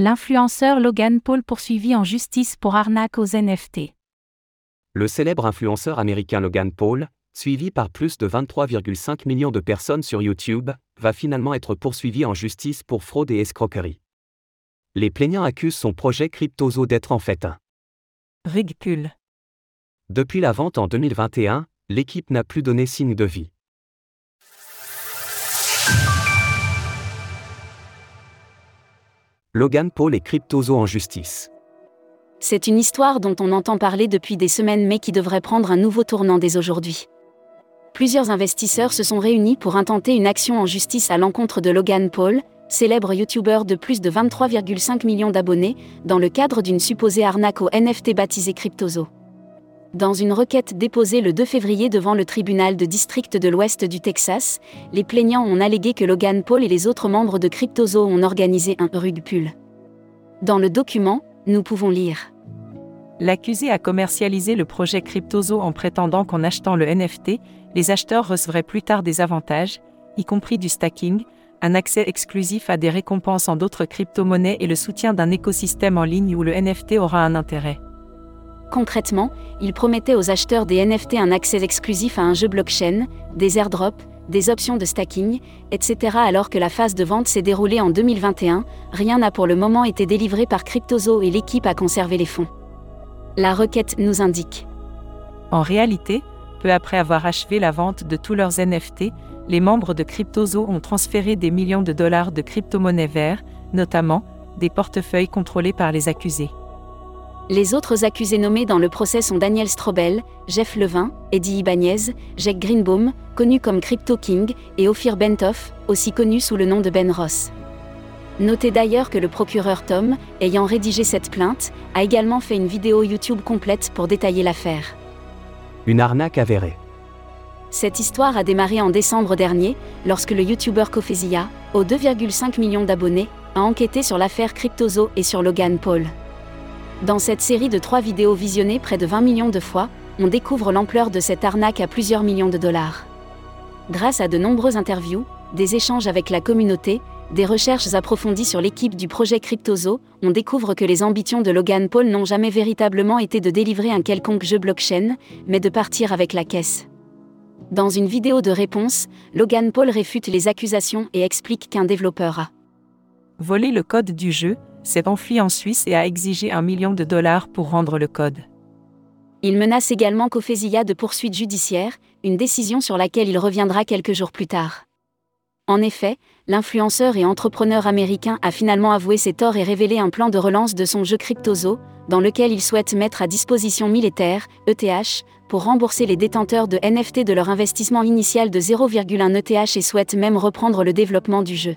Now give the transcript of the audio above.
L'influenceur Logan Paul poursuivi en justice pour arnaque aux NFT. Le célèbre influenceur américain Logan Paul, suivi par plus de 23,5 millions de personnes sur YouTube, va finalement être poursuivi en justice pour fraude et escroquerie. Les plaignants accusent son projet Cryptozo d'être en fait un ridicule. Depuis la vente en 2021, l'équipe n'a plus donné signe de vie. Logan Paul et Cryptozo en justice. C'est une histoire dont on entend parler depuis des semaines mais qui devrait prendre un nouveau tournant dès aujourd'hui. Plusieurs investisseurs se sont réunis pour intenter une action en justice à l'encontre de Logan Paul, célèbre YouTuber de plus de 23,5 millions d'abonnés, dans le cadre d'une supposée arnaque au NFT baptisé Cryptozo. Dans une requête déposée le 2 février devant le tribunal de district de l'Ouest du Texas, les plaignants ont allégué que Logan Paul et les autres membres de Cryptozo ont organisé un rug pull. Dans le document, nous pouvons lire. L'accusé a commercialisé le projet Cryptozo en prétendant qu'en achetant le NFT, les acheteurs recevraient plus tard des avantages, y compris du stacking, un accès exclusif à des récompenses en d'autres crypto-monnaies et le soutien d'un écosystème en ligne où le NFT aura un intérêt. Concrètement, il promettait aux acheteurs des NFT un accès exclusif à un jeu blockchain, des airdrops, des options de stacking, etc. Alors que la phase de vente s'est déroulée en 2021, rien n'a pour le moment été délivré par Cryptozo et l'équipe a conservé les fonds. La requête nous indique. En réalité, peu après avoir achevé la vente de tous leurs NFT, les membres de Cryptozo ont transféré des millions de dollars de crypto-monnaies vers, notamment, des portefeuilles contrôlés par les accusés. Les autres accusés nommés dans le procès sont Daniel Strobel, Jeff Levin, Eddie Ibanez, Jack Greenbaum, connu comme Crypto King, et Ophir Bentoff, aussi connu sous le nom de Ben Ross. Notez d'ailleurs que le procureur Tom, ayant rédigé cette plainte, a également fait une vidéo YouTube complète pour détailler l'affaire. Une arnaque avérée. Cette histoire a démarré en décembre dernier, lorsque le YouTuber Cofezia, aux 2,5 millions d'abonnés, a enquêté sur l'affaire Cryptozo et sur Logan Paul. Dans cette série de trois vidéos visionnées près de 20 millions de fois, on découvre l'ampleur de cette arnaque à plusieurs millions de dollars. Grâce à de nombreuses interviews, des échanges avec la communauté, des recherches approfondies sur l'équipe du projet Cryptozo, on découvre que les ambitions de Logan Paul n'ont jamais véritablement été de délivrer un quelconque jeu blockchain, mais de partir avec la caisse. Dans une vidéo de réponse, Logan Paul réfute les accusations et explique qu'un développeur a volé le code du jeu, s'est enfui en Suisse et a exigé un million de dollars pour rendre le code. Il menace également Cofezia de poursuites judiciaires, une décision sur laquelle il reviendra quelques jours plus tard. En effet, l'influenceur et entrepreneur américain a finalement avoué ses torts et révélé un plan de relance de son jeu Cryptozo, dans lequel il souhaite mettre à disposition militaire, ETH, pour rembourser les détenteurs de NFT de leur investissement initial de 0,1 ETH et souhaite même reprendre le développement du jeu.